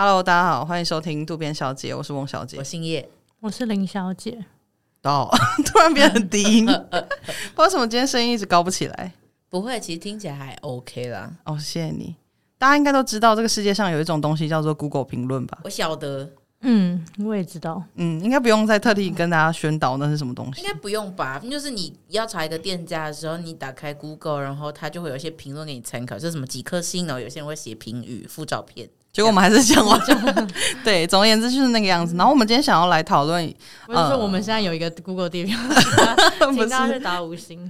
Hello，大家好，欢迎收听渡边小姐，我是翁小姐，我姓叶，我是林小姐。哦，突然变很低音，不知道为什么今天声音一直高不起来。不会，其实听起来还 OK 啦。哦，谢谢你。大家应该都知道，这个世界上有一种东西叫做 Google 评论吧？我晓得。嗯，我也知道。嗯，应该不用再特地跟大家宣导那是什么东西。应该不用吧？就是你要查一个店家的时候，你打开 Google，然后它就会有一些评论给你参考，就是什么几颗星，然后有些人会写评语、附照片。结果我们还是讲完。对，总而言之就是那个样子。然后我们今天想要来讨论，不是说我们现在有一个 Google 地标，请大家去打五星。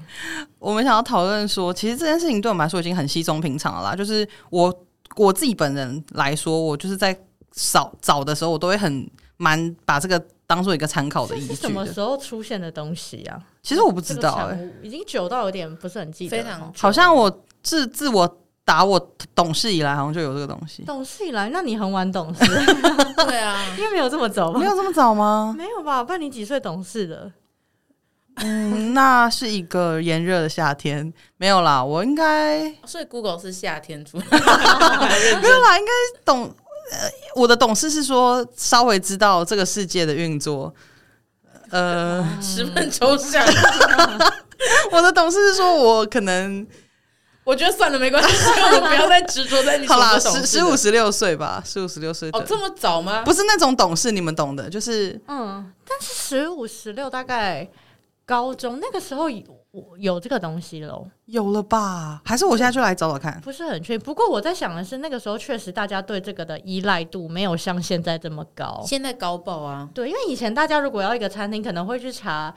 我们想要讨论说，其实这件事情对我们来说已经很稀松平常了啦。就是我我自己本人来说，我就是在找找的时候，我都会很。蛮把这个当做一个参考的依据。什么时候出现的东西啊？其实我不知道、欸，哎，已经久到有点不是很记得。非常好像我自自我打我懂事以来，好像就有这个东西。懂事以来，那你很晚懂事。对啊，因为没有这么早吧？没有这么早吗？没有吧？不然你几岁懂事的？嗯，那是一个炎热的夏天。没有啦，我应该。所以 Google 是夏天出来。没有啦，应该懂。呃，我的懂事是说稍微知道这个世界的运作，呃，十分抽象。我的懂事是说我可能，我觉得算了，没关系，我们不要再执着在你。好啦，十十五十六岁吧，十五十六岁。哦，这么早吗？不是那种懂事，你们懂的，就是嗯，但是十五十六大概高中那个时候有。有这个东西喽？有了吧？还是我现在就来找找看？不是很确定。不过我在想的是，那个时候确实大家对这个的依赖度没有像现在这么高。现在高爆啊！对，因为以前大家如果要一个餐厅，可能会去查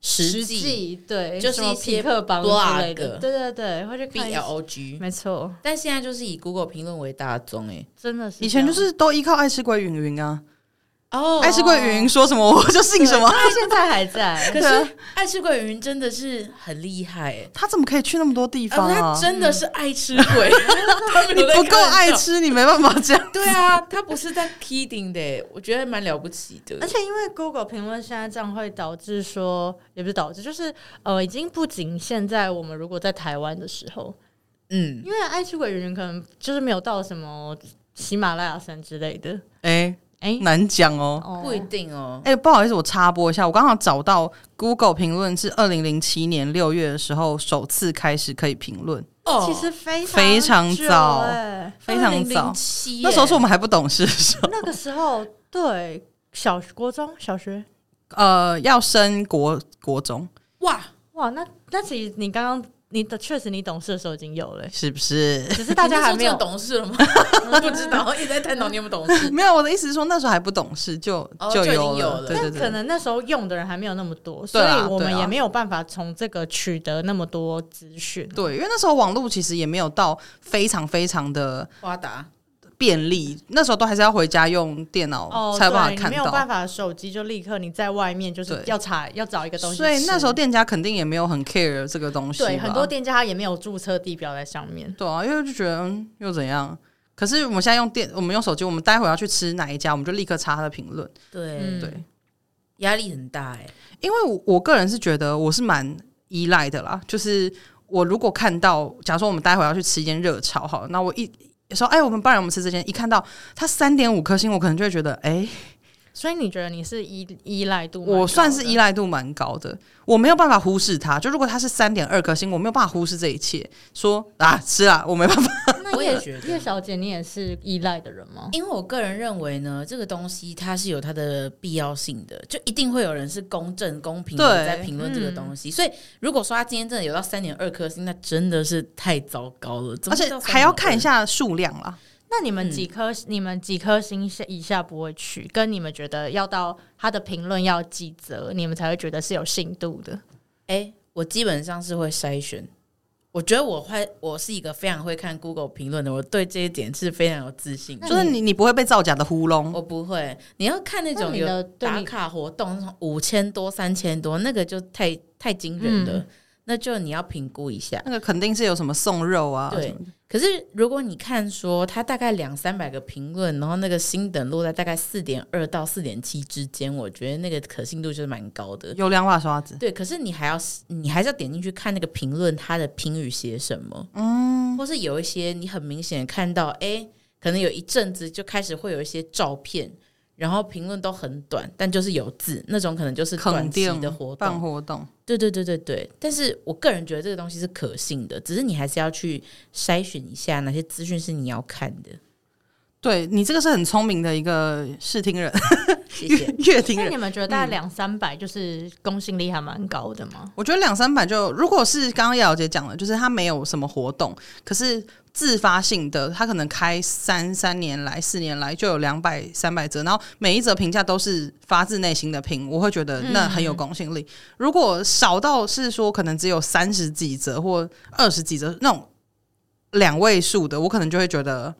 实际，对，就是一些痞客邦之类的。对对对，会去看 BLOG，没错。但现在就是以 Google 评论为大宗，哎，真的是。以前就是都依靠爱吃鬼云云啊。哦，oh, 爱吃桂云说什么 我就信什么，他现在还在。可是爱吃桂云真的是很厉害，他怎么可以去那么多地方啊？他真的是爱吃鬼，嗯、你不够爱吃，你没办法这样。对啊，他不是在 kidding 的，我觉得蛮了不起的。而且因为 Google 评论现在这样会导致说，也不是导致，就是呃，已经不仅现在我们如果在台湾的时候，嗯，因为爱吃鬼云可能就是没有到什么喜马拉雅山之类的，哎、欸。哎，欸、难讲哦，不一定哦。哎、欸，不好意思，我插播一下，我刚好找到 Google 评论是二零零七年六月的时候首次开始可以评论。哦，其实非常非常早，非常早。那时候是我们还不懂事的时候。那个时候，对，小国中小学，呃，要升国国中。哇哇，那那其实你刚刚。你的确实，你懂事的时候已经有了，是不是？只是大家还没有懂事了吗？不知道，一直在探讨你有没有懂事。没有，我的意思是说，那时候还不懂事，就就有了。对对对，可能那时候用的人还没有那么多，所以我们也没有办法从这个取得那么多资讯。对，因为那时候网络其实也没有到非常非常的发达。便利，那时候都还是要回家用电脑才有办法看到。哦、没有办法，手机就立刻你在外面就是要查要找一个东西。所以那时候店家肯定也没有很 care 这个东西。对，很多店家他也没有注册地标在上面。对啊，因为就觉得、嗯、又怎样？可是我们现在用电，我们用手机，我们待会要去吃哪一家，我们就立刻查他的评论。对、嗯、对，压力很大哎。因为我我个人是觉得我是蛮依赖的啦，就是我如果看到，假如说我们待会要去吃一间热炒，好，那我一。说哎，我们不然我们吃之前，一看到它三点五颗星，我可能就会觉得哎。所以你觉得你是依依赖度？我算是依赖度蛮高的，我没有办法忽视它。就如果它是三点二颗星，我没有办法忽视这一切。说啊，吃啊，我没办法。那我也觉得，叶小姐，你也是依赖的人吗？因为我个人认为呢，这个东西它是有它的必要性的，就一定会有人是公正公平的在评论这个东西。嗯、所以如果说他今天真的有到三点二颗星，那真的是太糟糕了，而且还要看一下数量啦。那你们几颗？嗯、你们几颗星以下不会去？跟你们觉得要到他的评论要几则，你们才会觉得是有信度的？哎、欸，我基本上是会筛选。我觉得我会，我是一个非常会看 Google 评论的，我对这一点是非常有自信。就是你，你不会被造假的糊弄。我不会。你要看那种有打卡活动，五千多、三千多，那个就太太惊人了。嗯那就你要评估一下，那个肯定是有什么送肉啊。对，可是如果你看说它大概两三百个评论，然后那个星等落在大概四点二到四点七之间，我觉得那个可信度就是蛮高的。有两把刷子。对，可是你还要你还是要点进去看那个评论，它的评语写什么？嗯，或是有一些你很明显看到，哎、欸，可能有一阵子就开始会有一些照片，然后评论都很短，但就是有字那种，可能就是短期的活动办活动。对对对对对，但是我个人觉得这个东西是可信的，只是你还是要去筛选一下哪些资讯是你要看的。对，你这个是很聪明的一个视听人，谢谢 阅听人。那你们觉得大概两三百就是公信力还蛮高的吗？嗯、我觉得两三百就，如果是刚刚叶小姐讲的，就是他没有什么活动，可是自发性的，他可能开三三年来四年来就有两百三百折，然后每一则评价都是发自内心的评，我会觉得那很有公信力。嗯、如果少到是说可能只有三十几折或二十几折那种两位数的，我可能就会觉得。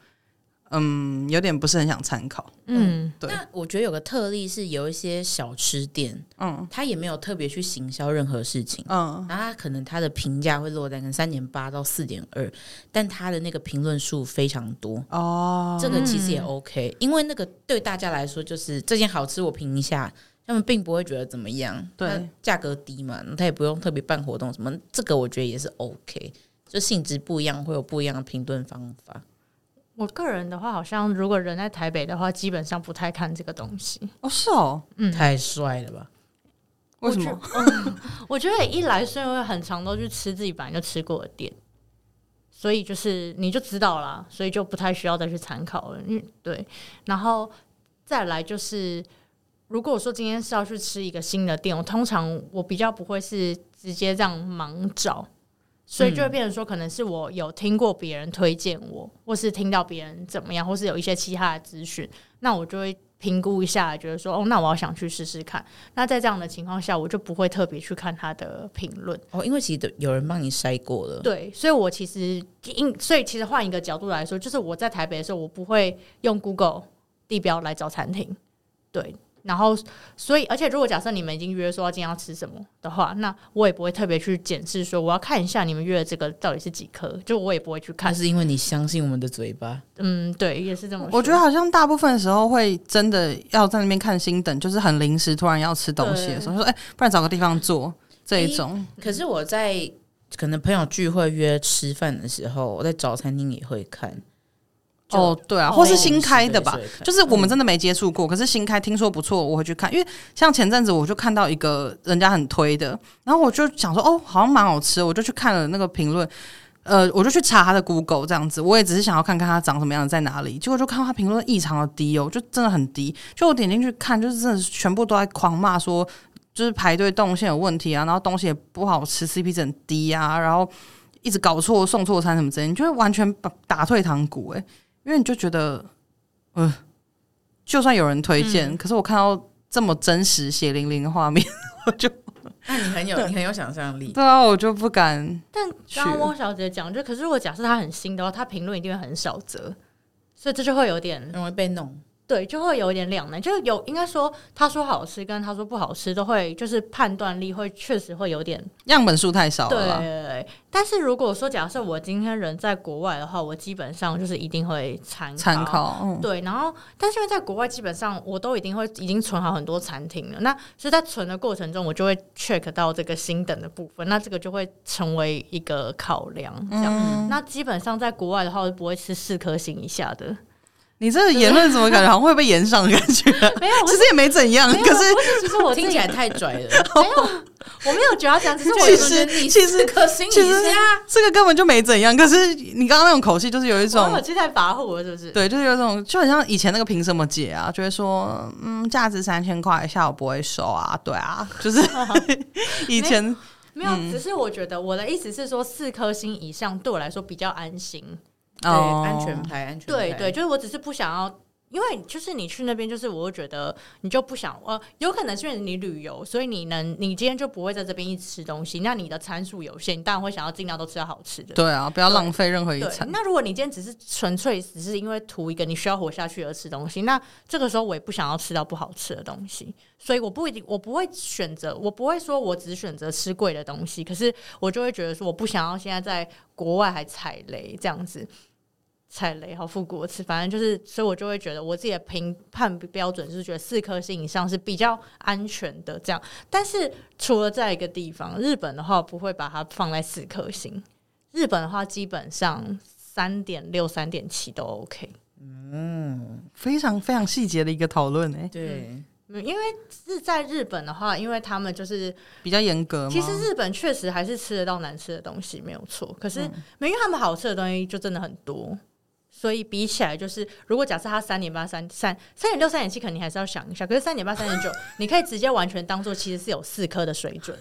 嗯，有点不是很想参考。嗯，对。那我觉得有个特例是有一些小吃店，嗯，他也没有特别去行销任何事情，嗯，然后他可能他的评价会落在跟三点八到四点二，但他的那个评论数非常多哦，这个其实也 OK，嗯，因为那个对大家来说就是这件好吃，我评一下，他们并不会觉得怎么样，对，价格低嘛，他也不用特别办活动什么，这个我觉得也是 OK，就性质不一样，会有不一样的评论方法。我个人的话，好像如果人在台北的话，基本上不太看这个东西。哦，是哦，嗯，太帅了吧？为什么？我觉，嗯，我觉得一来是因为很常都去吃自己本来就吃过的店，所以就是你就知道了，所以就不太需要再去参考了。嗯，对。然后再来就是，如果我说今天是要去吃一个新的店，我通常我比较不会是直接这样盲找。所以就会变成说，可能是我有听过别人推荐我，或是听到别人怎么样，或是有一些其他的资讯，那我就会评估一下，觉得说，哦，那我要想去试试看。那在这样的情况下，我就不会特别去看他的评论哦，因为其实有人帮你筛过了。对，所以我其实因，所以其实换一个角度来说，就是我在台北的时候，我不会用 Google 地标来找餐厅，对。然后，所以，而且，如果假设你们已经约说今天要吃什么的话，那我也不会特别去检视说我要看一下你们约的这个到底是几颗，就我也不会去看。那是因为你相信我们的嘴巴。嗯，对，也是这么说。我觉得好像大部分时候会真的要在那边看星等，就是很临时突然要吃东西的时候，说哎，不然找个地方坐这一种。可是我在可能朋友聚会约吃饭的时候，我在找餐厅也会看。哦，对啊，或是新开的吧，就是我们真的没接触过，可是新开听说不错，我会去看。因为像前阵子我就看到一个人家很推的，然后我就想说，哦，好像蛮好吃，我就去看了那个评论，呃，我就去查他的 Google 这样子，我也只是想要看看他长什么样子，在哪里。结果就看到他评论异常的低哦，就真的很低。就我点进去看，就是真的全部都在狂骂说，就是排队动线有问题啊，然后东西也不好吃，CP 值很低啊，然后一直搞错送错餐什么之类，你就会完全打打退堂鼓哎、欸。因为你就觉得，呃，就算有人推荐，嗯、可是我看到这么真实血淋淋的画面，我就，那你很有你很有想象力，对啊，我就不敢。但刚刚汪小姐讲，就可是如果假设她很新的话，她评论一定会很少则，所以这就会有点容易被弄。对，就会有一点两难，就是有应该说他说好吃跟他说不好吃都会，就是判断力会确实会有点样本数太少了。对但是如果说假设我今天人在国外的话，我基本上就是一定会参参考。嗯、对，然后但是因为在国外基本上我都一定会已经存好很多餐厅了，那所以在存的过程中，我就会 check 到这个星等的部分，那这个就会成为一个考量。这样，嗯、那基本上在国外的话，我不会吃四颗星以下的。你这个言论怎么感觉 好像会被炎上的感觉？没有，其实也没怎样。可是其实我听起来太拽了。没有，我没有觉得这样。只是我其实其实可行，其实这个根本就没怎样。可是你刚刚那种口气，就是有一种口气太跋扈了，是不是？对，就是有一种，就很像以前那个凭什么姐啊，就会说，嗯，价值三千块以下我不会收啊。对啊，就是以前没有。只是我觉得我的意思是说，四颗星以上对我来说比较安心。对，安全牌，安全牌。对对，就是我只是不想要，因为就是你去那边，就是我会觉得你就不想，呃，有可能是因为你旅游，所以你能，你今天就不会在这边一直吃东西，那你的参数有限，你当然会想要尽量都吃到好吃的。对啊，不要浪费任何一餐。那如果你今天只是纯粹只是因为图一个你需要活下去而吃东西，那这个时候我也不想要吃到不好吃的东西，所以我不一定，我不会选择，我不会说我只选择吃贵的东西，可是我就会觉得说我不想要现在在国外还踩雷这样子。踩雷好复古词，反正就是，所以我就会觉得我自己的评判标准就是觉得四颗星以上是比较安全的这样。但是除了在一个地方，日本的话不会把它放在四颗星。日本的话基本上三点六、三点七都 OK。嗯，非常非常细节的一个讨论哎。对，因为是在日本的话，因为他们就是比较严格。其实日本确实还是吃得到难吃的东西，没有错。可是，因为他们好吃的东西就真的很多。所以比起来，就是如果假设他三点八、三三三点六、三点七，肯定还是要想一下。可是三点八、三点九，你可以直接完全当做其实是有四颗的水准。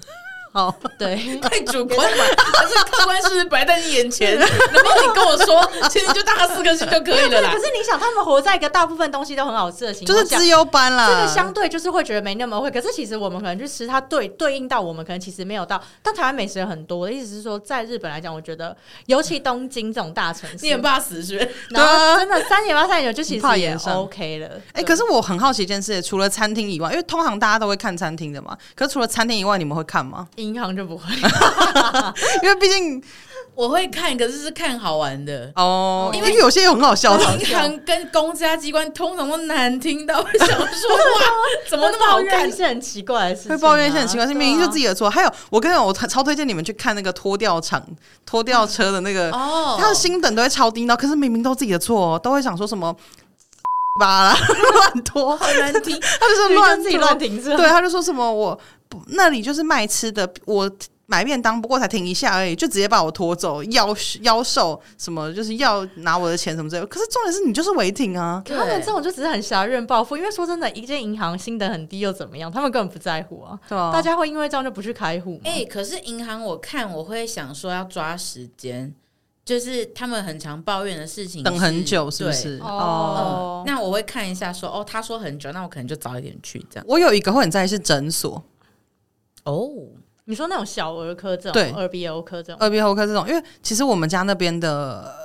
哦，对，太 主观了，可是客观事实摆在你眼前，然后你跟我说，其实就大概四颗星就可以了啦。可是你想，他们活在一个大部分东西都很好吃的情况下，就是资优班啦。这个相对就是会觉得没那么会。可是其实我们可能去吃它，对对应到我们可能其实没有到。但台湾美食很多，我的意思是说，在日本来讲，我觉得尤其东京这种大城市，你很怕死是？然后真的三点八、三点九就其实也 OK 了。哎，可是我很好奇一件事，除了餐厅以外，因为通常大家都会看餐厅的嘛。可是除了餐厅以外，你们会看吗？银行就不会。因为毕竟我会看，可是是看好玩的哦。因为有些又很好笑的，银行跟公家机关通常都难听到，想说哇，怎么那么好看？是很奇怪的事情，会抱怨一些很奇怪，是明明就自己的错。还有，我跟你讲，我超推荐你们去看那个拖吊场、拖吊车的那个哦，他的薪等都会超低，然后可是明明都自己的错，都会想说什么巴啦 乱拖，好难听。他就说乱自己乱停车，对，他就说什么我不那里就是卖吃的，我。买便当，不过才停一下而已，就直接把我拖走，妖妖兽什么，就是要拿我的钱什么之类的。可是重点是你就是违停啊！他们这种就只是很狭怨报复，因为说真的，一间银行薪等很低又怎么样？他们根本不在乎啊！对啊，大家会因为这样就不去开户？哎、欸，可是银行我看我会想说要抓时间，就是他们很常抱怨的事情，等很久是不是？哦、嗯，那我会看一下说哦，他说很久，那我可能就早一点去这样。我有一个会很在意是诊所哦。你说那种小儿科这种，对，耳鼻喉科这种，耳鼻喉科这种，因为其实我们家那边的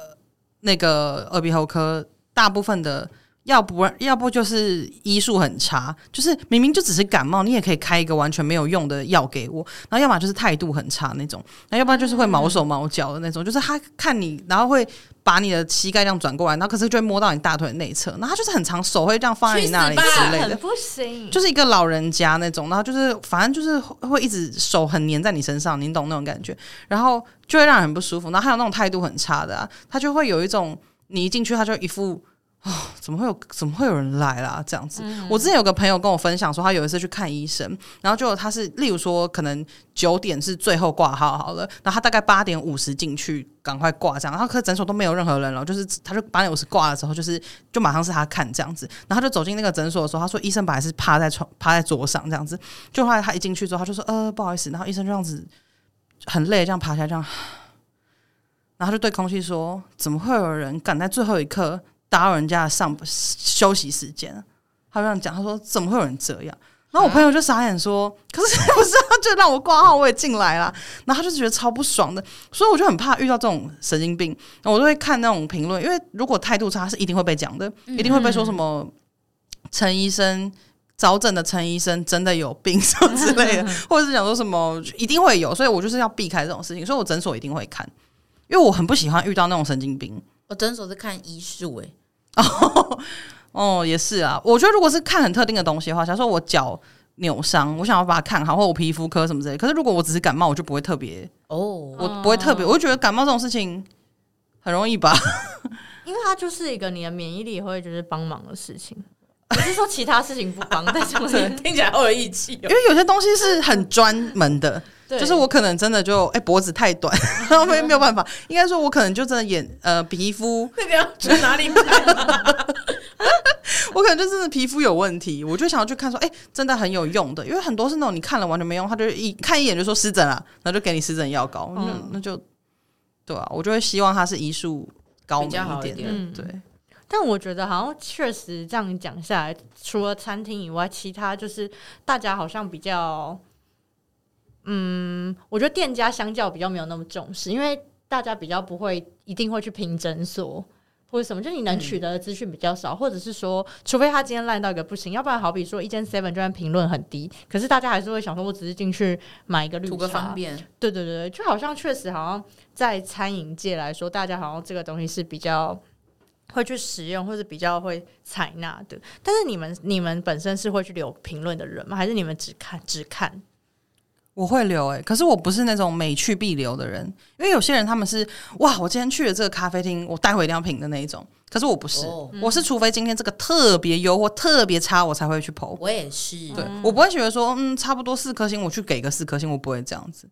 那个耳鼻喉科，大部分的。要不要不就是医术很差，就是明明就只是感冒，你也可以开一个完全没有用的药给我。然后要么就是态度很差那种，那要不然就是会毛手毛脚的那种，就是他看你，然后会把你的膝盖这样转过来，然后可是就会摸到你大腿内侧，然后他就是很长手会这样放在你那里之类的，不行，就是一个老人家那种，然后就是反正就是会一直手很黏在你身上，你懂那种感觉，然后就会让人很不舒服。然后还有那种态度很差的啊，他就会有一种你一进去他就一副。哦，怎么会有怎么会有人来啦？这样子，嗯、我之前有个朋友跟我分享说，他有一次去看医生，然后就他是，例如说，可能九点是最后挂号好了，然后他大概八点五十进去，赶快挂这样，然后可是诊所都没有任何人了，就是他就八点五十挂了之后，就是就马上是他看这样子，然后他就走进那个诊所的时候，他说医生本来是趴在床趴在桌上这样子，就后来他一进去之后，他就说呃不好意思，然后医生这样子很累，这样爬起来这样，然后就对空气说，怎么会有人赶在最后一刻？打扰人家的上休息时间，他这样讲，他说怎么会有人这样？然后我朋友就傻眼说：“啊、可是 不是，他就让我挂号，我也进来了。”然后他就觉得超不爽的，所以我就很怕遇到这种神经病。我都会看那种评论，因为如果态度差，是一定会被讲的，一定会被说什么陈医生早诊的陈医生真的有病 什么之类的，或者是讲说什么一定会有，所以我就是要避开这种事情，所以我诊所一定会看，因为我很不喜欢遇到那种神经病。我诊所是看医术诶。哦，哦，也是啊。我觉得如果是看很特定的东西的话，假如说我脚扭伤，我想要把它看好，或我皮肤科什么之类。可是如果我只是感冒，我就不会特别哦，我不会特别，我就觉得感冒这种事情很容易吧，因为它就是一个你的免疫力会就是帮忙的事情。不是说其他事情不帮，但是听起来好有义气。因为有些东西是很专门的。就是我可能真的就哎、欸、脖子太短，然后没没有办法。应该说，我可能就真的眼呃皮肤 那个要去哪里看、啊？我可能就真的皮肤有问题，我就想要去看说，哎、欸，真的很有用的。因为很多是那种你看了完全没用，他就一看一眼就说湿疹了，然后就给你湿疹药膏。嗯、那那就对啊，我就会希望它是医术高明一点，嗯、对。但我觉得好像确实这样讲下来，除了餐厅以外，其他就是大家好像比较。嗯，我觉得店家相较比较没有那么重视，因为大家比较不会一定会去拼诊所或者什么，就你能取得的资讯比较少，嗯、或者是说，除非他今天烂到一个不行，要不然好比说一间 Seven 就算评论很低，可是大家还是会想说，我只是进去买一个绿茶，图个方便。对对对，就好像确实好像在餐饮界来说，大家好像这个东西是比较会去使用，或是比较会采纳的。但是你们你们本身是会去留评论的人吗？还是你们只看只看？我会留哎、欸，可是我不是那种每去必留的人，因为有些人他们是哇，我今天去了这个咖啡厅，我待会一定要评的那一种。可是我不是，哦、我是除非今天这个特别优或特别差，我才会去 po。我也是，对，我不会觉得说嗯，差不多四颗星，我去给个四颗星，我不会这样子。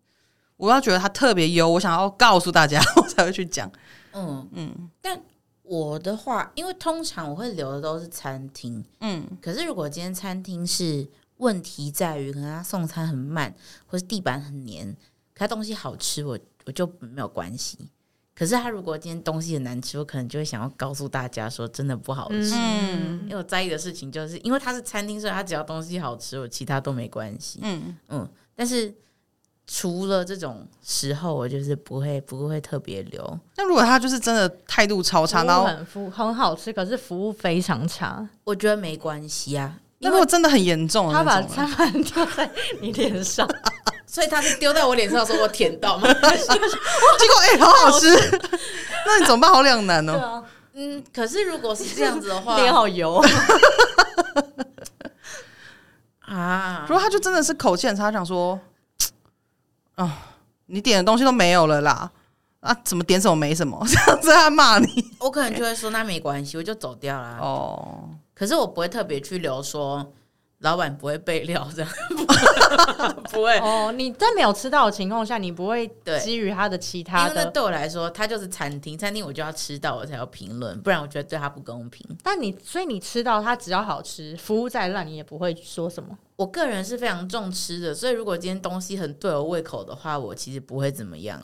我要觉得它特别优，我想要告诉大家，我才会去讲。嗯嗯，但我的话，因为通常我会留的都是餐厅，嗯，可是如果今天餐厅是。问题在于，可能他送餐很慢，或是地板很黏。可他东西好吃，我我就没有关系。可是他如果今天东西很难吃，我可能就会想要告诉大家说，真的不好吃。嗯，因为我在意的事情就是，因为他是餐厅，所以他只要东西好吃，我其他都没关系。嗯嗯。但是除了这种时候，我就是不会不会特别留。那如果他就是真的态度超差，然后很服很好吃，可是服务非常差，我觉得没关系啊。那如果真的很严重，他把餐盘丢在你脸上，所以他是丢在我脸上，说我舔到吗？结果哎、欸，好好吃，那你怎么办？好两难哦。啊、嗯，可是如果是这样子的话，脸好油啊！如果他就真的是口气很差，想说啊，你点的东西都没有了啦，啊，怎么点什么没什么，这样子他骂你，我可能就会说那没关系，我就走掉啦。哦。可是我不会特别去留说老板不会备料这样，不会哦。你在没有吃到的情况下，你不会基于他的其他的。因为对我来说，他就是餐厅，餐厅我就要吃到我才要评论，不然我觉得对他不公平。但你所以你吃到他只要好吃，服务再烂，你也不会说什么。我个人是非常重吃的，所以如果今天东西很对我胃口的话，我其实不会怎么样。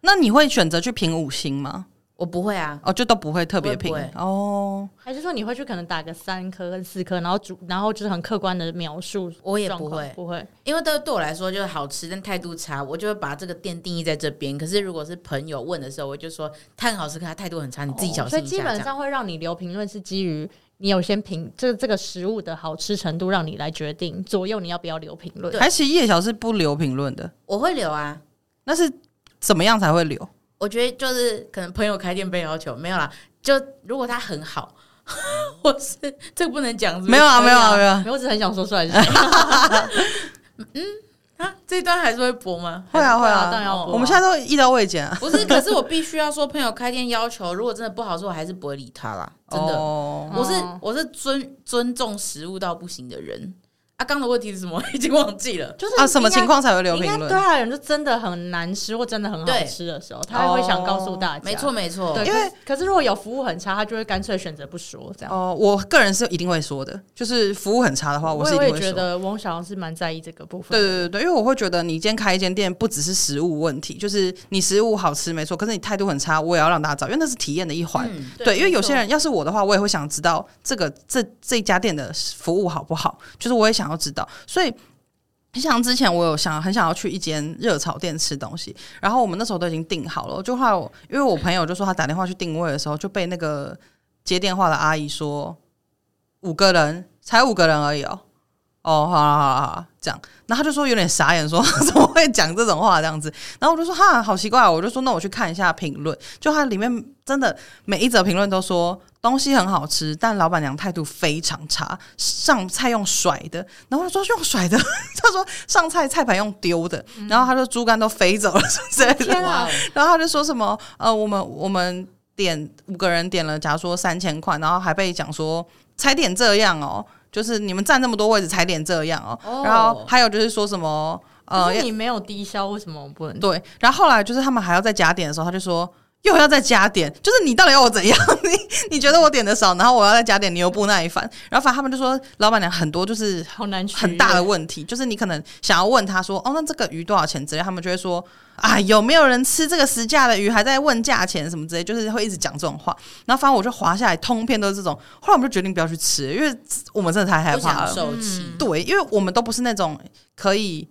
那你会选择去评五星吗？我不会啊，哦，就都不会特别评哦，还是说你会去可能打个三颗跟四颗，然后主然后就是很客观的描述，我也不会不会，因为对对我来说就是好吃，但态度差，我就会把这个店定义在这边。可是如果是朋友问的时候，我就说他很好吃，可他态度很差，你自己小心。所以基本上会让你留评论是基于你有先评这这个食物的好吃程度，让你来决定左右你要不要留评论。还是叶小是不留评论的，我会留啊，那是怎么样才会留？我觉得就是可能朋友开店被要求没有啦，就如果他很好，我是这个不能讲，没有啊，没有啊，没有啊，我只很想说出来。嗯啊，这一段还是会播吗？会啊会啊，当然要播。我们现在都一刀未剪啊。不是，可是我必须要说，朋友开店要求，如果真的不好说，我还是不会理他啦。真的，我是我是尊尊重食物到不行的人。阿刚的问题是什么？已经忘记了。就是啊，什么情况才会留评论？对啊人就真的很难吃或真的很好吃的时候，他会想告诉大家。没错，没错。对，因为可是如果有服务很差，他就会干脆选择不说这样。哦，我个人是一定会说的，就是服务很差的话，我是一定会说。我也觉得翁小是蛮在意这个部分。对对对对，因为我会觉得你今天开一间店，不只是食物问题，就是你食物好吃没错，可是你态度很差，我也要让大家知道，因为那是体验的一环。对，因为有些人要是我的话，我也会想知道这个这这家店的服务好不好，就是我也想要知道，所以。像之前我有想很想要去一间热炒店吃东西，然后我们那时候都已经订好了，就后来我因为我朋友就说他打电话去定位的时候就被那个接电话的阿姨说五个人才五个人而已哦，哦，好了好了好了，这样。然后他就说有点傻眼，说 怎么会讲这种话这样子？然后我就说哈，好奇怪，我就说那我去看一下评论。就他里面真的每一则评论都说东西很好吃，但老板娘态度非常差，上菜用甩的。然后我说用甩的，他说上菜菜盘用丢的。然后他说猪肝都飞走了 之类的。啊！然后他就说什么呃，我们我们点五个人点了，假如说三千块，然后还被讲说才点这样哦。就是你们占那么多位置才点这样哦，然后还有就是说什么呃，你没有低消，为什么我不能？对，然后后来就是他们还要再加点的时候，他就说又要再加点，就是你到底要我怎样？你你觉得我点的少，然后我要再加点，你又不耐烦。然后反正他们就说老板娘很多就是好难很大的问题，就是你可能想要问他说哦，那这个鱼多少钱之类，他们就会说。啊，有没有人吃这个时价的鱼？还在问价钱什么之类，就是会一直讲这种话。然后反正我就滑下来，通篇都是这种。后来我们就决定不要去吃，因为我们真的太害怕了。嗯、对，因为我们都不是那种可以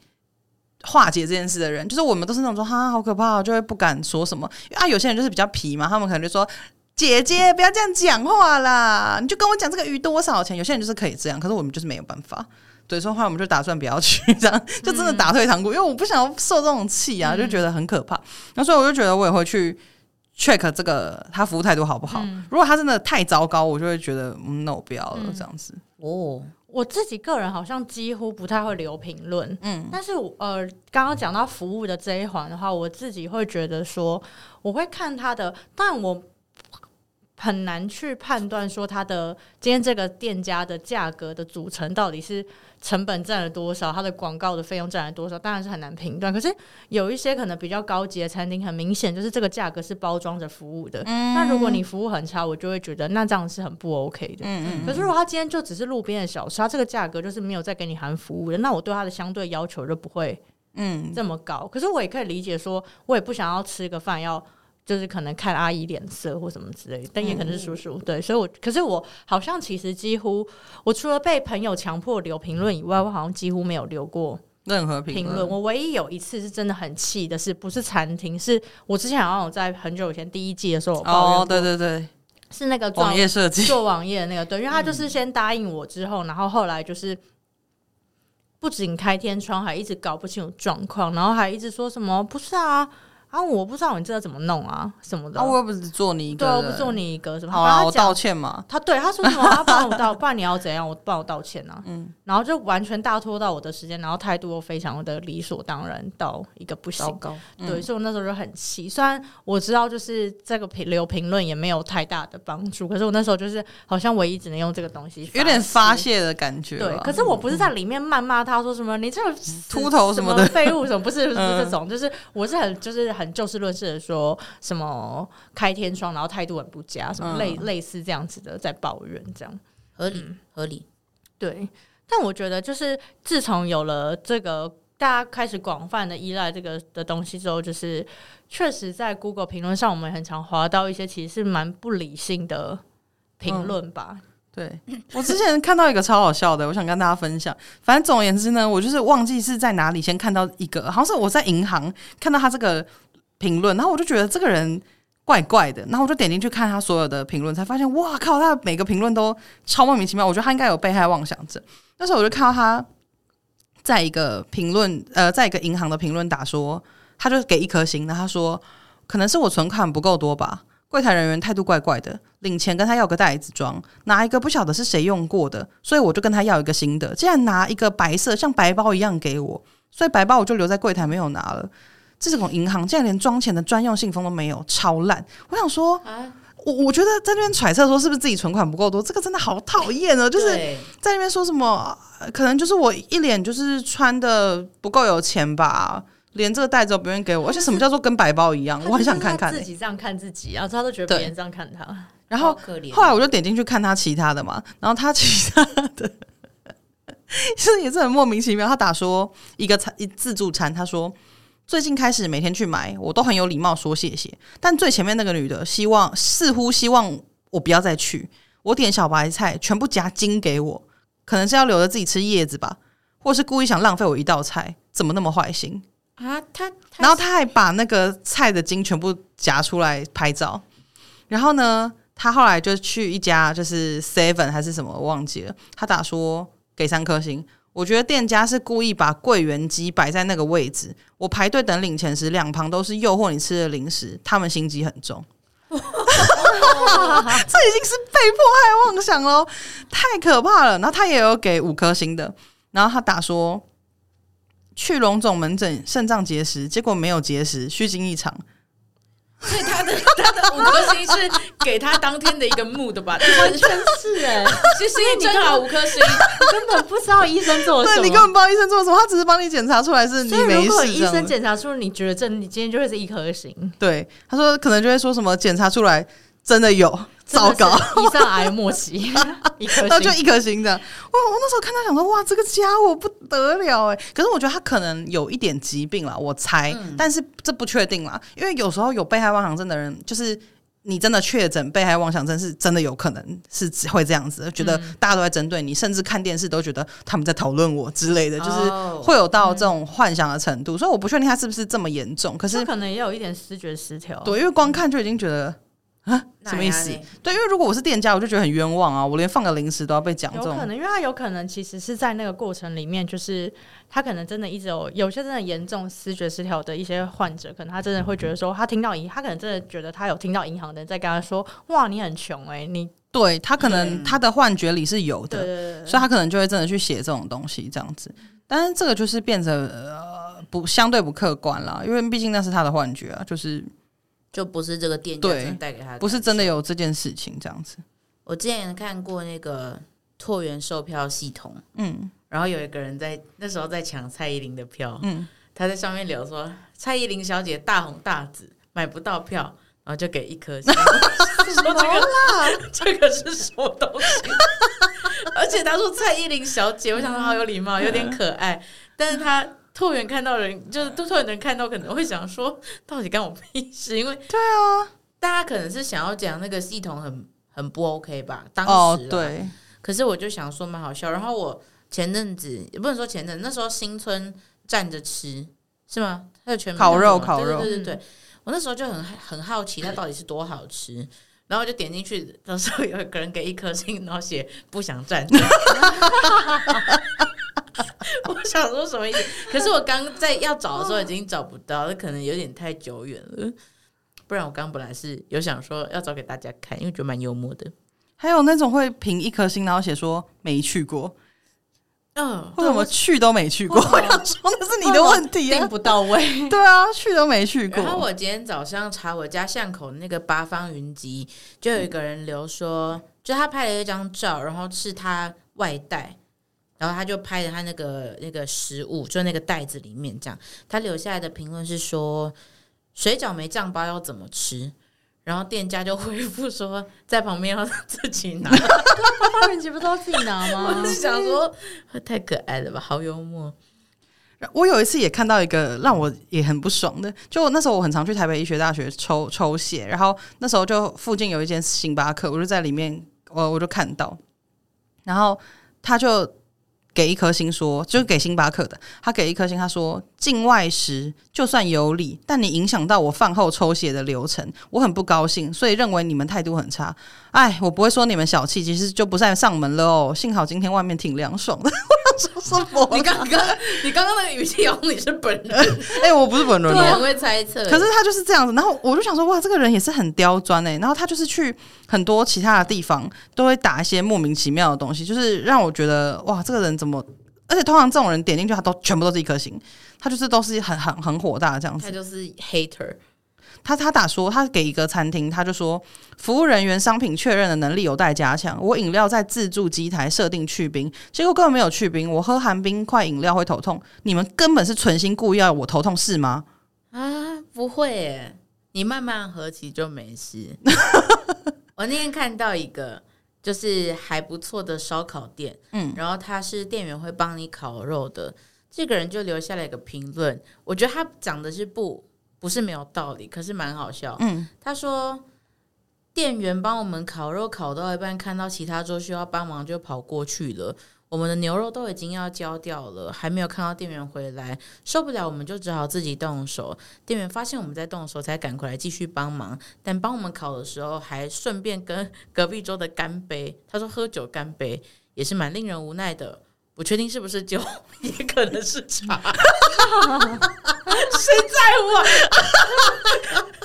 化解这件事的人，就是我们都是那种说哈好可怕，就会不敢说什么。啊，有些人就是比较皮嘛，他们可能就说姐姐不要这样讲话啦，你就跟我讲这个鱼多少钱。有些人就是可以这样，可是我们就是没有办法。对，所以后来我们就打算不要去，这样就真的打退堂鼓，因为我不想要受这种气啊，就觉得很可怕。那所以我就觉得我也会去 check 这个他服务态度好不好。如果他真的太糟糕，我就会觉得嗯，那我不要了这样子。哦，我自己个人好像几乎不太会留评论，嗯，但是呃，刚刚讲到服务的这一环的话，我自己会觉得说，我会看他的，但我。很难去判断说他的今天这个店家的价格的组成到底是成本占了多少，它的广告的费用占了多少，当然是很难评断。可是有一些可能比较高级的餐厅，很明显就是这个价格是包装着服务的。嗯。那如果你服务很差，我就会觉得那这样是很不 OK 的。嗯嗯。可是如果他今天就只是路边的小吃，他这个价格就是没有再给你含服务的，那我对他的相对要求就不会嗯这么高。可是我也可以理解说，我也不想要吃个饭要。就是可能看阿姨脸色或什么之类的，但也可能是叔叔。嗯、对，所以我，我可是我好像其实几乎，我除了被朋友强迫留评论以外，我好像几乎没有留过任何评论。我唯一有一次是真的很气的是，不是餐厅，是我之前好像有在很久以前第一季的时候，哦，对对对，是那个网页设计做网页的那个，对，因为他就是先答应我之后，然后后来就是不仅开天窗，还一直搞不清楚状况，然后还一直说什么不是啊。啊，我不知道你这怎么弄啊，什么的。啊，我又不是做你一个，对，我不做你一个什么。好啊，我道歉嘛。他对他说什么？他帮我道，不然你要怎样？我帮我道歉啊。嗯，然后就完全大拖到我的时间，然后态度又非常的理所当然到一个不行。糕对，嗯、所以我那时候就很气。虽然我知道就是这个评留评论也没有太大的帮助，可是我那时候就是好像唯一只能用这个东西，有点发泄的感觉。对，可是我不是在里面谩骂他说什么，嗯、你这个秃头什么的废物什么，不是不是这种，嗯、就是我是很就是很就事论事的。说什么开天窗，然后态度很不佳，什么类、嗯、类似这样子的在抱怨，这样合理、嗯、合理。对，但我觉得就是自从有了这个大家开始广泛的依赖这个的东西之后，就是确实在 Google 评论上，我们很常划到一些其实是蛮不理性的评论吧。嗯、对，我之前看到一个超好笑的，我想跟大家分享。反正总而言之呢，我就是忘记是在哪里先看到一个，好像是我在银行看到他这个。评论，然后我就觉得这个人怪怪的，然后我就点进去看他所有的评论，才发现哇靠，他每个评论都超莫名其妙。我觉得他应该有被害妄想症。那时候我就看到他在一个评论，呃，在一个银行的评论打说，他就给一颗星，然后他说可能是我存款不够多吧，柜台人员态度怪怪的，领钱跟他要个袋子装，拿一个不晓得是谁用过的，所以我就跟他要一个新的，竟然拿一个白色像白包一样给我，所以白包我就留在柜台没有拿了。这种银行竟然连装钱的专用信封都没有，超烂！我想说，啊、我我觉得在那边揣测说是不是自己存款不够多，这个真的好讨厌哦！就是在那边说什么，可能就是我一脸就是穿的不够有钱吧，连这个袋子都不愿意给我，而且什么叫做跟白包一样？我很想看看、欸、自己这样看自己，然后他都觉得别人这样看他，然后后来我就点进去看他其他的嘛，然后他其他的 其实也是很莫名其妙，他打说一个餐一自助餐，他说。最近开始每天去买，我都很有礼貌说谢谢。但最前面那个女的，希望似乎希望我不要再去。我点小白菜，全部夹筋给我，可能是要留着自己吃叶子吧，或是故意想浪费我一道菜？怎么那么坏心啊？他，他然后他还把那个菜的筋全部夹出来拍照。然后呢，他后来就去一家就是 Seven 还是什么，我忘记了。他打说给三颗星。我觉得店家是故意把柜员机摆在那个位置。我排队等领钱时，两旁都是诱惑你吃的零食，他们心机很重。这已经是被迫害妄想喽，太可怕了。然后他也有给五颗星的，然后他打说去龙总门诊肾脏结石，结果没有结石，虚惊一场。所以他的他的五颗星是给他当天的一个 mood 吧，完全是哎、欸，其实你正好五颗星，根本不知道医生做什么，对，你根本不知道医生做什么，他只是帮你检查出来是你没事。如果医生检查出你觉得这，你今天就会是一颗星。对，他说可能就会说什么检查出来真的有。糟糕，胰脏癌末期，然后就一颗星的。哇，我那时候看他想说，哇，这个家伙不得了哎。可是我觉得他可能有一点疾病啦，我猜，嗯、但是这不确定啦。因为有时候有被害妄想症的人，就是你真的确诊被害妄想症，是真的有可能是会这样子，觉得大家都在针对你，甚至看电视都觉得他们在讨论我之类的，就是会有到这种幻想的程度。所以我不确定他是不是这么严重，可是可能也有一点视觉失调。对，因为光看就已经觉得。啊，什么意思？对，因为如果我是店家，我就觉得很冤枉啊！我连放个零食都要被讲这种。有可能，因为他有可能其实是在那个过程里面，就是他可能真的一直有有些真的严重思觉失调的一些患者，可能他真的会觉得说，他听到银，他可能真的觉得他有听到银行的人在跟他说：“哇，你很穷哎、欸，你对他可能他的幻觉里是有的，对所以他可能就会真的去写这种东西这样子。但是这个就是变成呃不相对不客观了，因为毕竟那是他的幻觉啊，就是就不是这个店家真的带给他的，不是真的有这件事情这样子。我之前看过那个拓元售票系统，嗯，然后有一个人在那时候在抢蔡依林的票，嗯，他在上面留说蔡依林小姐大红大紫买不到票。然后就给一颗星，说这个 这个是什么东西？而且他说蔡依林小姐，我想说好有礼貌，有点可爱。但是他拓元看到人，就是拓元能看到，可能会想说，到底干我屁事？因为对啊，大家可能是想要讲那个系统很很不 OK 吧？当时、哦、对。可是我就想说蛮好笑。然后我前阵子也不能说前阵子，那时候新村站着吃是吗？他的全烤肉，烤肉，对对对，对。我那时候就很很好奇，它到底是多好吃，然后就点进去，到时候有一个人给一颗星，然后写不想站着。我想说什么意思？可是我刚在要找的时候已经找不到，那可能有点太久远了。不然我刚本来是有想说要找给大家看，因为觉得蛮幽默的。还有那种会评一颗星，然后写说没去过。嗯，为什么去都没去过？我想说那是你的问题不到位。对啊，去都没去过。然后我今天早上查我家巷口那个八方云集，就有一个人留说，就他拍了一张照，然后是他外带，然后他就拍了他那个那个食物，就那个袋子里面这样。他留下来的评论是说，水饺没酱包要怎么吃？然后店家就回复说，在旁边要自己拿。八方云集不知道自己拿吗？我是想说，太可爱了吧，好幽默。我有一次也看到一个让我也很不爽的，就那时候我很常去台北医学大学抽抽血，然后那时候就附近有一间星巴克，我就在里面，我我就看到，然后他就。给一颗星说，就是给星巴克的。他给一颗星，他说：“境外食就算有理，但你影响到我饭后抽血的流程，我很不高兴，所以认为你们态度很差。”哎，我不会说你们小气，其实就不再上门了哦。幸好今天外面挺凉爽的。我想说什么？你刚刚，你刚刚那个语气，好像你是本人。哎、欸，我不是本人，对，很会猜测。可是他就是这样子。然后我就想说，哇，这个人也是很刁钻哎。然后他就是去很多其他的地方，都会打一些莫名其妙的东西，就是让我觉得，哇，这个人怎么？而且通常这种人点进去，他都全部都是一颗星，他就是都是很很很火大这样子。他就是 hater。他他打说，他给一个餐厅，他就说服务人员商品确认的能力有待加强。我饮料在自助机台设定去冰，结果根本没有去冰。我喝含冰块饮料会头痛，你们根本是存心故意要我头痛是吗？啊，不会耶，你慢慢喝其实就没事。我那天看到一个就是还不错的烧烤店，嗯，然后他是店员会帮你烤肉的，这个人就留下了一个评论，我觉得他讲的是不。不是没有道理，可是蛮好笑。嗯，他说店员帮我们烤肉烤到一半，看到其他桌需要帮忙，就跑过去了。我们的牛肉都已经要焦掉了，还没有看到店员回来，受不了，我们就只好自己动手。店员发现我们在动手，才赶回来继续帮忙。但帮我们烤的时候，还顺便跟隔壁桌的干杯。他说喝酒干杯也是蛮令人无奈的。不确定是不是酒，也可能是茶。谁在乎啊？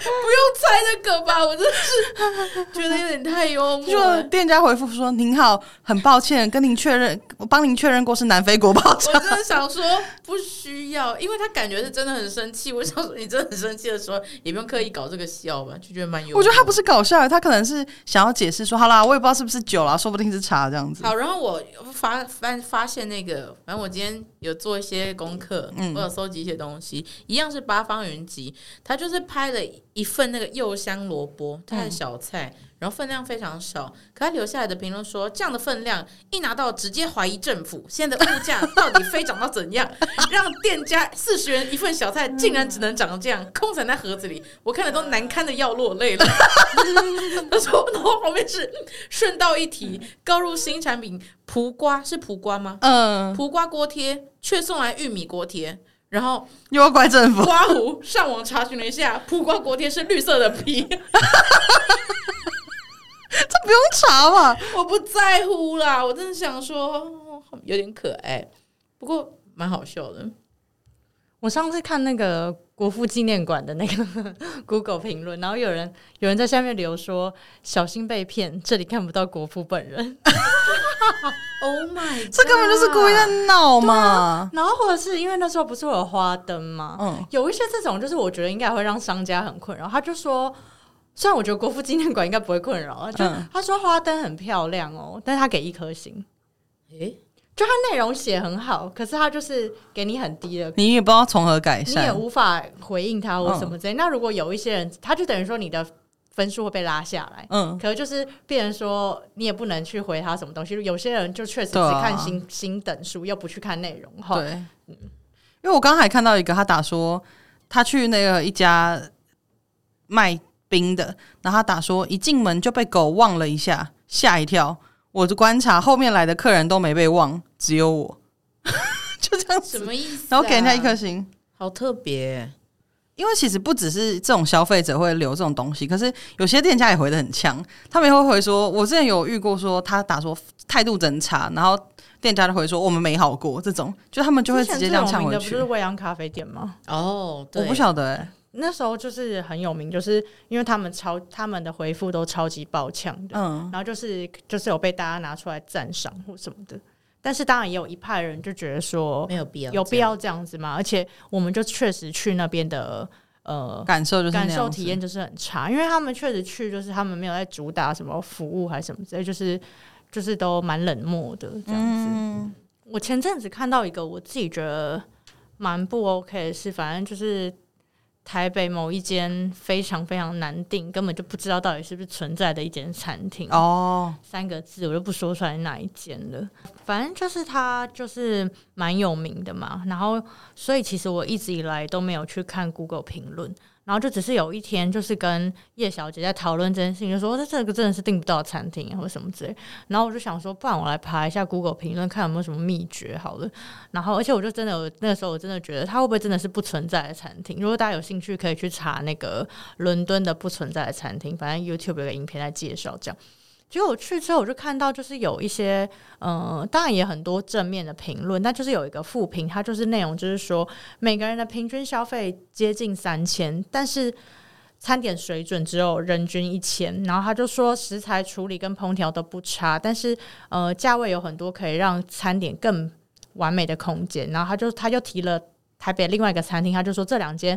不用猜这个吧，我真的是觉得有点太幽默。就店家回复说：“您好，很抱歉，跟您确认，我帮您确认过是南非国宝。”我真的想说不需要，因为他感觉是真的很生气。我想说你真的很生气的时候，也不用刻意搞这个笑吧，就觉得蛮幽默。我觉得他不是搞笑，他可能是想要解释说：“好啦，我也不知道是不是酒啦，说不定是茶这样子。”好，然后我发发发现那个，反正我今天有做一些功课，嗯，我有搜集一些东西，一样是八方云集，他就是拍了一份那个柚香萝卜，它的小菜，嗯、然后分量非常少，可他留下来的评论说，这样的分量一拿到直接怀疑政府现在的物价到底飞涨到怎样，让店家四十元一份小菜竟然只能长这样，空散在盒子里，我看了都难堪的要落泪了。他说，然后旁边是顺道一提，高入新产品蒲瓜是蒲瓜吗？嗯，蒲瓜锅贴却送来玉米锅贴。然后又要怪政府。刮胡上网查询了一下，普瓜锅贴是绿色的皮，这不用查吧？我不在乎啦，我真的想说有点可爱，不过蛮好笑的。我上次看那个国父纪念馆的那个 Google 评论，然后有人有人在下面留说：“小心被骗，这里看不到国父本人。”Oh my，这根本就是故意在闹嘛、啊！然后或者是因为那时候不是会有花灯嘛？嗯，有一些这种就是我觉得应该会让商家很困扰。他就说，虽然我觉得国父纪念馆应该不会困扰，就他说花灯很漂亮哦，但是他给一颗星。诶。就它内容写很好，可是它就是给你很低的，你也不知道从何改善，你也无法回应他或什么之类。嗯、那如果有一些人，他就等于说你的分数会被拉下来，嗯，可能就是变成说你也不能去回他什么东西。有些人就确实只看星星、啊、等数，又不去看内容，对，嗯，因为我刚才看到一个，他打说他去那个一家卖冰的，然后他打说一进门就被狗望了一下，吓一跳。我的观察，后面来的客人都没被忘，只有我，就这样子。什么意思啊？然后给人家一颗星，好特别。因为其实不只是这种消费者会留这种东西，可是有些店家也回的很呛。他们也会回说，我之前有遇过说他打说态度真差，然后店家就回说我们没好过。这种就他们就会直接这样呛回去。不是未央咖啡店吗？哦，我不晓得。那时候就是很有名，就是因为他们超他们的回复都超级爆呛的，嗯，然后就是就是有被大家拿出来赞赏或什么的，但是当然也有一派人就觉得说没有必要，有必要这样子吗，而且我们就确实去那边的呃感受就是感受体验就是很差，因为他们确实去就是他们没有在主打什么服务还是什么之类，就是就是都蛮冷漠的这样子。嗯，我前阵子看到一个我自己觉得蛮不 OK 的是，反正就是。台北某一间非常非常难订，根本就不知道到底是不是存在的一间餐厅哦，三个字我就不说出来哪一间了。反正就是它就是蛮有名的嘛，然后所以其实我一直以来都没有去看 Google 评论。然后就只是有一天，就是跟叶小姐在讨论这件事情，就说这这个真的是订不到餐厅或什么之类。然后我就想说，不然我来爬一下 Google 评论，看有没有什么秘诀好了。然后，而且我就真的有那个时候，我真的觉得它会不会真的是不存在的餐厅？如果大家有兴趣，可以去查那个伦敦的不存在的餐厅，反正 YouTube 有个影片在介绍这样。结果我去之后，我就看到就是有一些，嗯、当然也很多正面的评论，但就是有一个负评，它就是内容就是说每个人的平均消费接近三千，但是餐点水准只有人均一千。然后他就说食材处理跟烹调都不差，但是呃价位有很多可以让餐点更完美的空间。然后他就他就提了台北另外一个餐厅，他就说这两间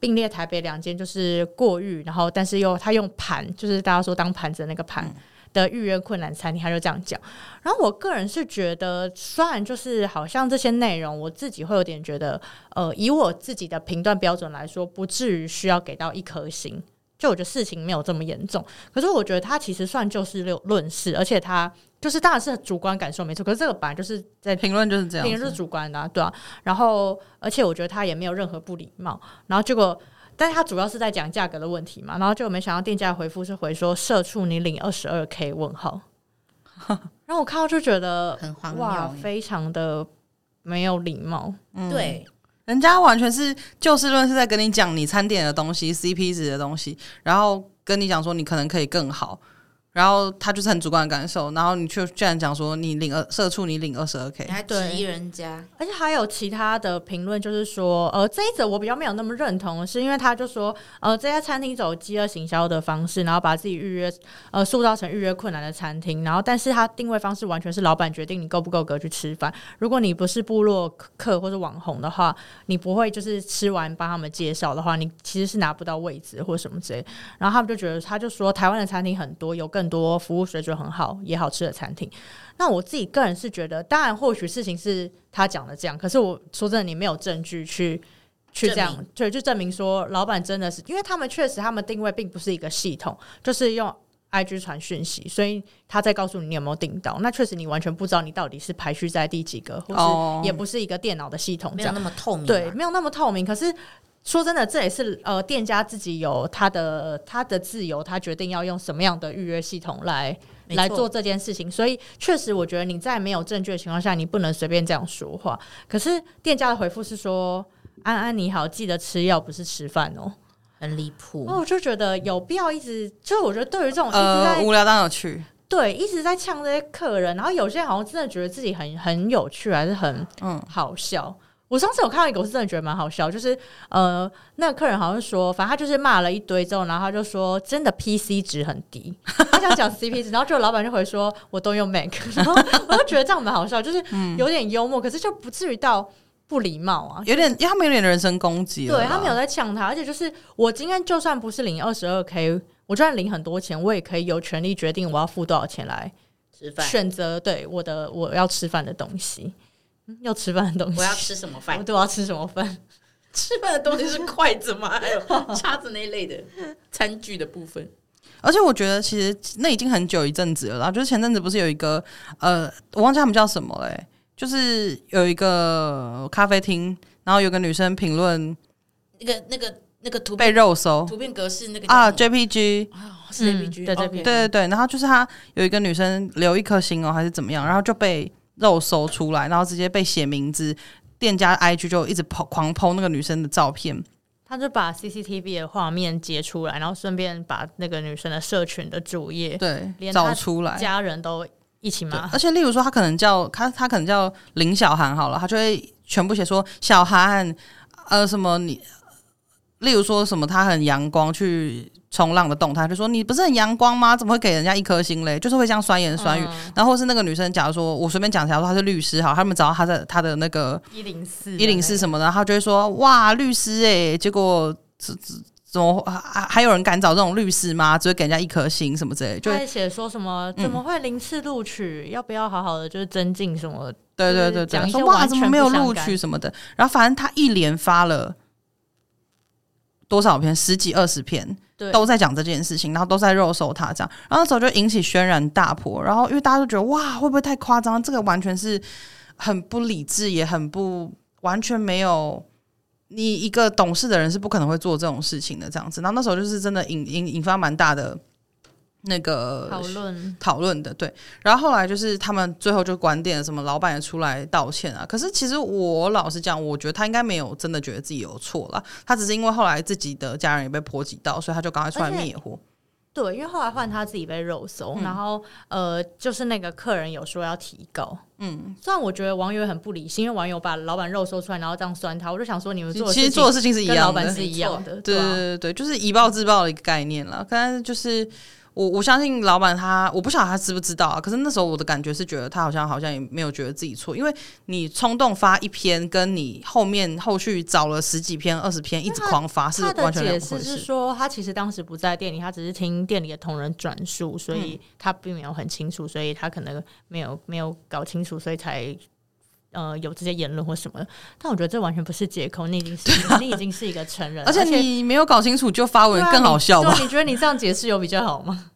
并列台北两间就是过誉，然后但是又他用盘，就是大家说当盘子的那个盘。的预约困难餐厅，他就这样讲。然后我个人是觉得，虽然就是好像这些内容，我自己会有点觉得，呃，以我自己的评断标准来说，不至于需要给到一颗星。就我觉得事情没有这么严重。可是我觉得他其实算就事论事，而且他就是当然是主观感受没错。可是这个本来就是在评论就是这样，评论是主观的啊，对啊。然后而且我觉得他也没有任何不礼貌。然后结果。但是他主要是在讲价格的问题嘛，然后就没想到店家回复是回说社畜你领二十二 K 问号，然后我看到就觉得很荒谬，哇，非常的没有礼貌。嗯、对，人家完全是就事论事在跟你讲你餐点的东西，CP 值的东西，然后跟你讲说你可能可以更好。然后他就是很主观的感受，然后你却居然讲说你领二社畜，你领二十二 k，还质疑人家，而且还有其他的评论，就是说，呃，这一则我比较没有那么认同，是因为他就说，呃，这家餐厅走饥饿行销的方式，然后把自己预约，呃，塑造成预约困难的餐厅，然后但是他定位方式完全是老板决定你够不够格去吃饭，如果你不是部落客或者网红的话，你不会就是吃完帮他们介绍的话，你其实是拿不到位置或什么之类，然后他们就觉得，他就说台湾的餐厅很多，有更。很多服务水准很好也好吃的餐厅，那我自己个人是觉得，当然或许事情是他讲的这样，可是我说真的，你没有证据去去这样，对，就证明说老板真的是，因为他们确实他们定位并不是一个系统，就是用 IG 传讯息，所以他在告诉你你有没有订到，那确实你完全不知道你到底是排序在第几个，或是也不是一个电脑的系统这样，没有那么透明，对，没有那么透明，可是。说真的，这也是呃，店家自己有他的他的自由，他决定要用什么样的预约系统来来做这件事情。所以，确实，我觉得你在没有证据的情况下，你不能随便这样说话。可是，店家的回复是说：“安安你好，记得吃药，不是吃饭哦。”很离谱。那我就觉得有必要一直，就是我觉得对于这种一直在、呃、无聊当有趣，对，一直在呛这些客人，然后有些人好像真的觉得自己很很有趣，还是很嗯好笑。我上次有看到一个，我是真的觉得蛮好笑，就是呃，那个客人好像说，反正他就是骂了一堆之后，然后他就说真的 PC 值很低，他想讲 CP 值，然后就老板就回说我都用 Mac，然后我就觉得这样蛮好笑，就是有点幽默，可是就不至于到不礼貌啊，有点，因为他们有点人身攻击，对他没有在呛他，而且就是我今天就算不是领二十二 K，我就算领很多钱，我也可以有权利决定我要付多少钱来吃饭，选择对我的我要吃饭的东西。要吃饭的东西，我要吃什么饭？对，我要吃什么饭？吃饭的东西是筷子吗？还有叉子那一类的餐具的部分。而且我觉得，其实那已经很久一阵子了啦。就是前阵子不是有一个呃，我忘记他们叫什么嘞、欸？就是有一个咖啡厅，然后有个女生评论那个那个那个图被肉搜图片格式那个啊，JPG 啊，是 JPG，对对对对对。然后就是他有一个女生留一颗心哦，还是怎么样，然后就被。肉搜出来，然后直接被写名字，店家 IG 就一直抛狂 po 那个女生的照片。他就把 CCTV 的画面截出来，然后顺便把那个女生的社群的主页对找出来，家人都一起骂。而且，例如说，他可能叫他，他可能叫林小涵好了，他就会全部写说小涵，呃，什么你，例如说什么他很阳光去。冲浪的动态就说，你不是很阳光吗？怎么会给人家一颗星嘞？就是会这样酸言酸语，嗯、然后是那个女生，假如说我随便讲，假如说她是律师好，他们找到她的她的那个一零四一零四什么的，然后就会说哇律师诶、欸，结果怎怎么还还有人敢找这种律师吗？只会给人家一颗星什么之类，就会写说什么怎么会零次录取？嗯、要不要好好的就是增进什么？对对对对，讲说哇怎么没有录取什么的，然后反正他一连发了多少篇，十几二十篇。都在讲这件事情，然后都在肉搜他这样，然后那时候就引起轩然大波，然后因为大家都觉得哇，会不会太夸张？这个完全是很不理智，也很不完全没有你一个懂事的人是不可能会做这种事情的这样子。然后那时候就是真的引引引发蛮大的。那个讨论讨论的对，然后后来就是他们最后就关店了，什么老板也出来道歉啊。可是其实我老实讲，我觉得他应该没有真的觉得自己有错了，他只是因为后来自己的家人也被波及到，所以他就赶快出来灭火。对，因为后来换他自己被肉搜，嗯、然后呃，就是那个客人有说要提高。嗯，虽然我觉得网友很不理性，因为网友把老板肉搜出来，然后这样酸他，我就想说你们做其实做的事情是一样的，老板是一样的，对对对对，就是以暴制暴的一个概念了。但是就是。我我相信老板他，我不晓得他知不知道啊。可是那时候我的感觉是觉得他好像好像也没有觉得自己错，因为你冲动发一篇，跟你后面后续找了十几篇、二十篇一直狂发是完全两回事。他的解释是说，他其实当时不在店里，他只是听店里的同仁转述，所以他并没有很清楚，所以他可能没有没有搞清楚，所以才。呃，有这些言论或什么的，但我觉得这完全不是借口。你已经是，你已经是一个成人，而且你没有搞清楚就发文更好笑吧？你觉得你这样解释有比较好吗？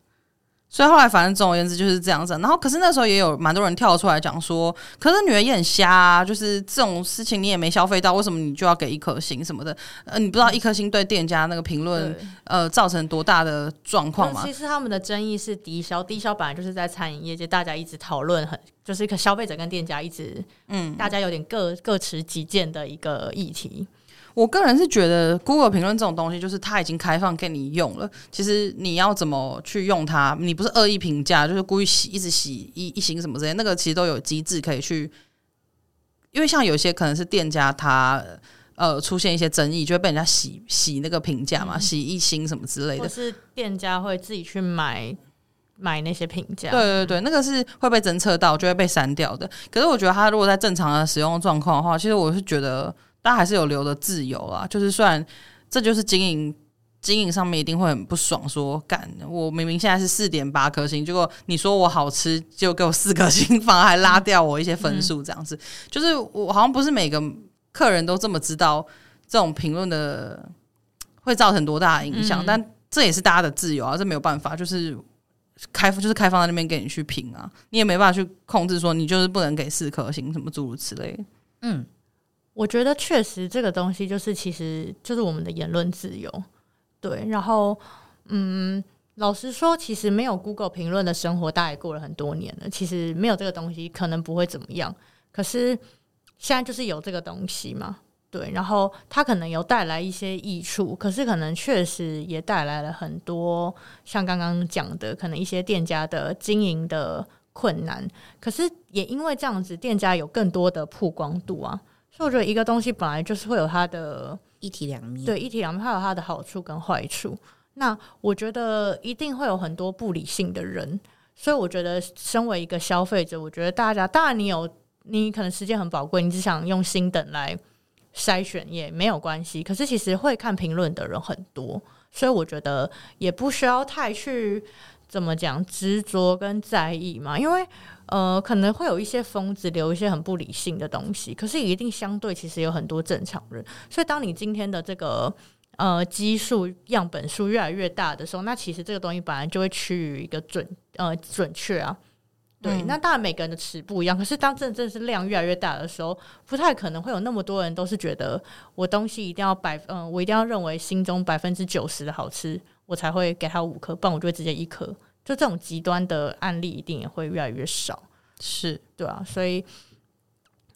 所以后来，反正总而言之就是这样子。然后，可是那时候也有蛮多人跳出来讲说，可是女儿也很瞎啊，就是这种事情你也没消费到，为什么你就要给一颗星什么的？呃，你不知道一颗星对店家那个评论呃造成多大的状况吗？其实他们的争议是低消，低消本来就是在餐饮业界大家一直讨论很，就是一个消费者跟店家一直嗯，大家有点各各持己见的一个议题。我个人是觉得，Google 评论这种东西，就是它已经开放给你用了。其实你要怎么去用它，你不是恶意评价，就是故意洗，一直洗一一星什么之类，那个其实都有机制可以去。因为像有些可能是店家他呃出现一些争议，就会被人家洗洗那个评价嘛，嗯、洗一星什么之类的。是店家会自己去买买那些评价。对对对，那个是会被侦测到，就会被删掉的。可是我觉得他如果在正常的使用状况的话，其实我是觉得。他还是有留的自由啊，就是虽然这就是经营经营上面一定会很不爽说，说干我明明现在是四点八颗星，结果你说我好吃就给我四颗星，反而还拉掉我一些分数，这样子，嗯、就是我好像不是每个客人都这么知道这种评论的会造成多大的影响，嗯、但这也是大家的自由啊，这没有办法，就是开就是开放在那边给你去评啊，你也没办法去控制说你就是不能给四颗星什么诸如此类，嗯。我觉得确实这个东西就是，其实就是我们的言论自由，对。然后，嗯，老实说，其实没有 Google 评论的生活，大概过了很多年了。其实没有这个东西，可能不会怎么样。可是现在就是有这个东西嘛，对。然后它可能有带来一些益处，可是可能确实也带来了很多像刚刚讲的，可能一些店家的经营的困难。可是也因为这样子，店家有更多的曝光度啊。所以我觉得一个东西本来就是会有它的一体两面，对，一体两面，它有它的好处跟坏处。那我觉得一定会有很多不理性的人，所以我觉得身为一个消费者，我觉得大家当然你有你可能时间很宝贵，你只想用心等来筛选也没有关系。可是其实会看评论的人很多，所以我觉得也不需要太去怎么讲执着跟在意嘛，因为呃可能会有一些疯子留一些很不理性的东西，可是一定相对其实有很多正常人。所以当你今天的这个。呃，基数样本数越来越大的时候，那其实这个东西本来就会趋于一个准呃准确啊。对，嗯、那当然每个人的尺不一样，可是当真正是量越来越大的时候，不太可能会有那么多人都是觉得我东西一定要百嗯、呃，我一定要认为心中百分之九十的好吃，我才会给他五颗，不然我就会直接一颗。就这种极端的案例一定也会越来越少，是对啊。所以，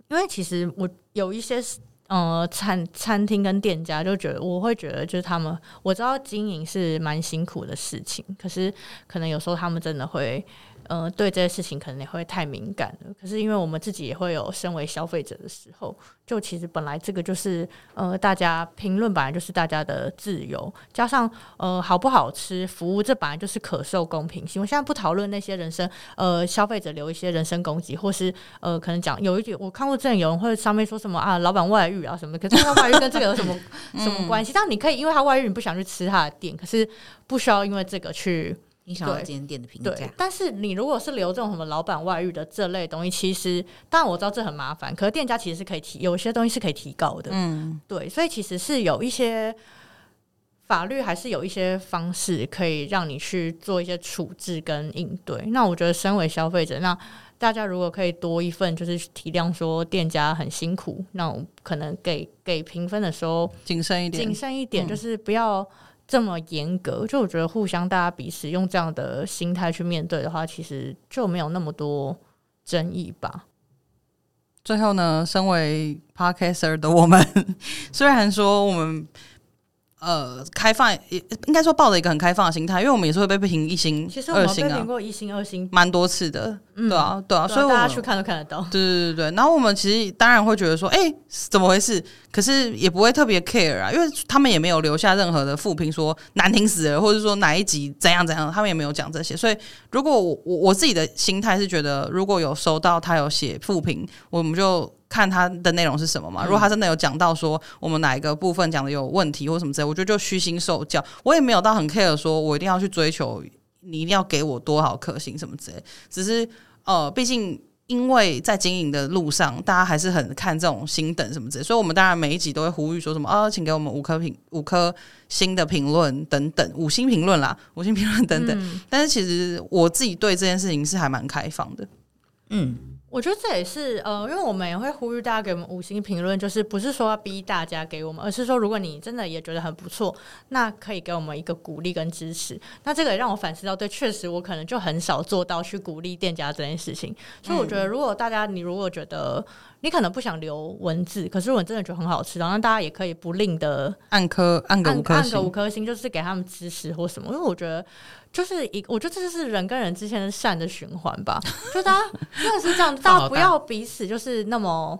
因为其实我有一些。呃，餐餐厅跟店家就觉得，我会觉得就是他们，我知道经营是蛮辛苦的事情，可是可能有时候他们真的会。呃，对这些事情可能也会太敏感了。可是因为我们自己也会有身为消费者的时候，就其实本来这个就是呃，大家评论本来就是大家的自由，加上呃好不好吃，服务这本来就是可受公平性。我现在不讨论那些人身呃消费者留一些人身攻击，或是呃可能讲有一点我看过这样有人会上面说什么啊，老板外遇啊什么，可是他外遇跟这个有什么 什么关系？但你可以因为他外遇，你不想去吃他的店，可是不需要因为这个去。你想要这间店的评价，但是你如果是留这种什么老板外遇的这类东西，其实当然我知道这很麻烦，可是店家其实是可以提，有些东西是可以提高的。嗯，对，所以其实是有一些法律，还是有一些方式可以让你去做一些处置跟应对。那我觉得，身为消费者，那大家如果可以多一份，就是体谅说店家很辛苦，那我可能给给评分的时候谨慎一点，谨慎一点，就是不要。这么严格，就我觉得互相大家彼此用这样的心态去面对的话，其实就没有那么多争议吧。最后呢，身为 parker 的我们，虽然说我们。呃，开放也应该说抱着一个很开放的心态，因为我们也是会被评一星、其实我们被评过一星、二星，蛮多次的，嗯、对啊，对啊，所以大家去看都看得到。对对对对，然后我们其实当然会觉得说，哎、欸，怎么回事？可是也不会特别 care 啊，因为他们也没有留下任何的负评，说难听死了，或者说哪一集怎样怎样，他们也没有讲这些。所以，如果我我我自己的心态是觉得，如果有收到他有写负评，我们就。看他的内容是什么嘛？如果他真的有讲到说我们哪一个部分讲的有问题或什么之类，我觉得就虚心受教。我也没有到很 care，说我一定要去追求你一定要给我多少颗星什么之类。只是呃，毕竟因为在经营的路上，大家还是很看这种星等什么之类，所以我们当然每一集都会呼吁说什么啊，请给我们五颗评五颗星的评论等等，五星评论啦，五星评论等等。嗯、但是其实我自己对这件事情是还蛮开放的，嗯。我觉得这也是呃，因为我们也会呼吁大家给我们五星评论，就是不是说要逼大家给我们，而是说如果你真的也觉得很不错，那可以给我们一个鼓励跟支持。那这个也让我反思到，对，确实我可能就很少做到去鼓励店家这件事情。所以我觉得，如果大家你如果觉得你可能不想留文字，可是我真的觉得很好吃，然后大家也可以不吝的按颗按个五颗星，按个五颗星，就是给他们支持或什么。因为我觉得。就是一，我觉得这就是人跟人之间的善的循环吧。就大家 真的是这样，大家不要彼此就是那么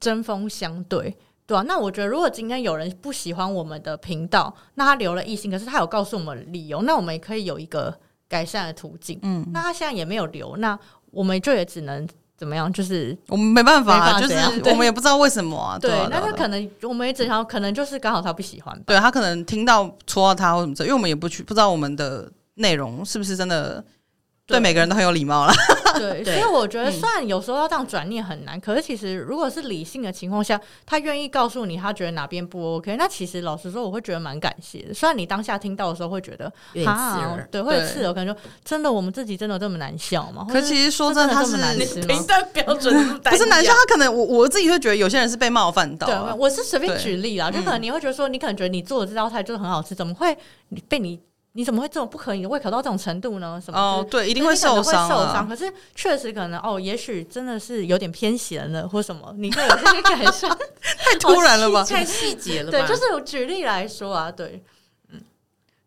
针锋相对，对啊。那我觉得，如果今天有人不喜欢我们的频道，那他留了异性，可是他有告诉我们理由，那我们也可以有一个改善的途径。嗯，那他现在也没有留，那我们就也只能怎么样？就是我们没办法，啊，就是我们也不知道为什么啊。对，那他可能我们也只想，可能就是刚好他不喜欢，对他可能听到戳到他或什么，因为我们也不去不知道我们的。内容是不是真的对每个人都很有礼貌了？对，所以我觉得虽然有时候要这样转念很难，可是其实如果是理性的情况下，他愿意告诉你他觉得哪边不 OK，那其实老实说我会觉得蛮感谢的。虽然你当下听到的时候会觉得啊，对，会刺耳，可能说真的我们自己真的这么难笑吗？可其实说真的，他是难吃吗？评断标准不是难笑，他可能我我自己会觉得有些人是被冒犯到。对，我是随便举例啦，就可能你会觉得说，你可能觉得你做的这道菜就是很好吃，怎么会被你？你怎么会这种不可以胃口到这种程度呢？什么？哦，对，一定会受伤，受伤。可是确实可能哦，也许真的是有点偏咸了，或什么，你会有这些感受。太突然了吧？太细节了吧？对，就是举例来说啊，对，嗯，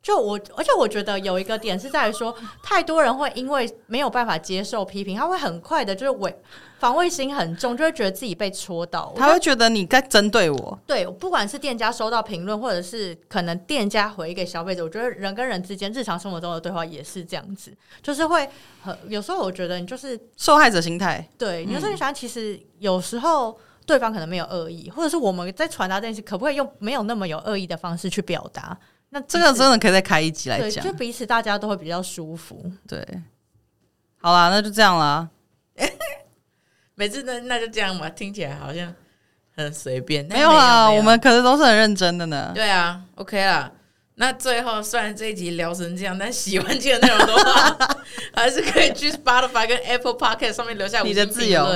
就我，而且我觉得有一个点是在于说，太多人会因为没有办法接受批评，他会很快的，就是伪防卫心很重，就会觉得自己被戳到，他会觉得你在针对我。对，不管是店家收到评论，或者是可能店家回给消费者，我觉得人跟人之间日常生活中的对话也是这样子，就是会很有时候我觉得你就是受害者心态。对，有时候你想，其实有时候对方可能没有恶意，或者是我们在传达这件事，可不可以用没有那么有恶意的方式去表达？那这个真的可以再开一集来讲，就彼此大家都会比较舒服。对，好啦，那就这样啦。每次那那就这样吧，听起来好像很随便。没有啊，我们可是都是很认真的呢。对啊，OK 啦。那最后，虽然这一集聊成这样，但喜欢这个内容的话，还是可以去 Spotify 跟 Apple Podcast 上面留下你的自由。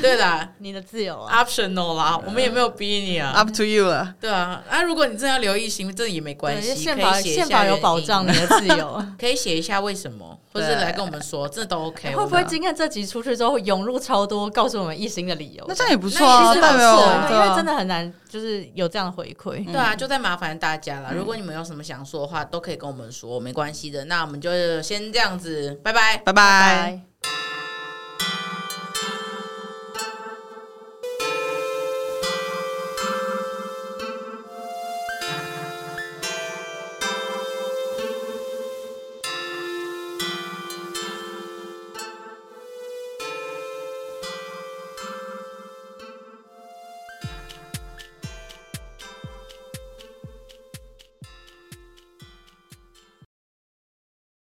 对啦，你的自由啊，optional 啦，我们也没有逼你啊，up to you 啊。对啊，那，如果你真的要留一星，这也没关系，宪法宪法有保障你的自由，可以写一下为什么，或是来跟我们说，这都 OK。会不会今天这集出去之后涌入超多告诉我们一星的理由？那这样也不错啊，代表因为真的很难，就是有这样的回馈。对啊，就在麻烦大家了。如果你们有什么想说的话，都可以跟我们说，没关系的。那我们就先这样子，拜拜，拜拜。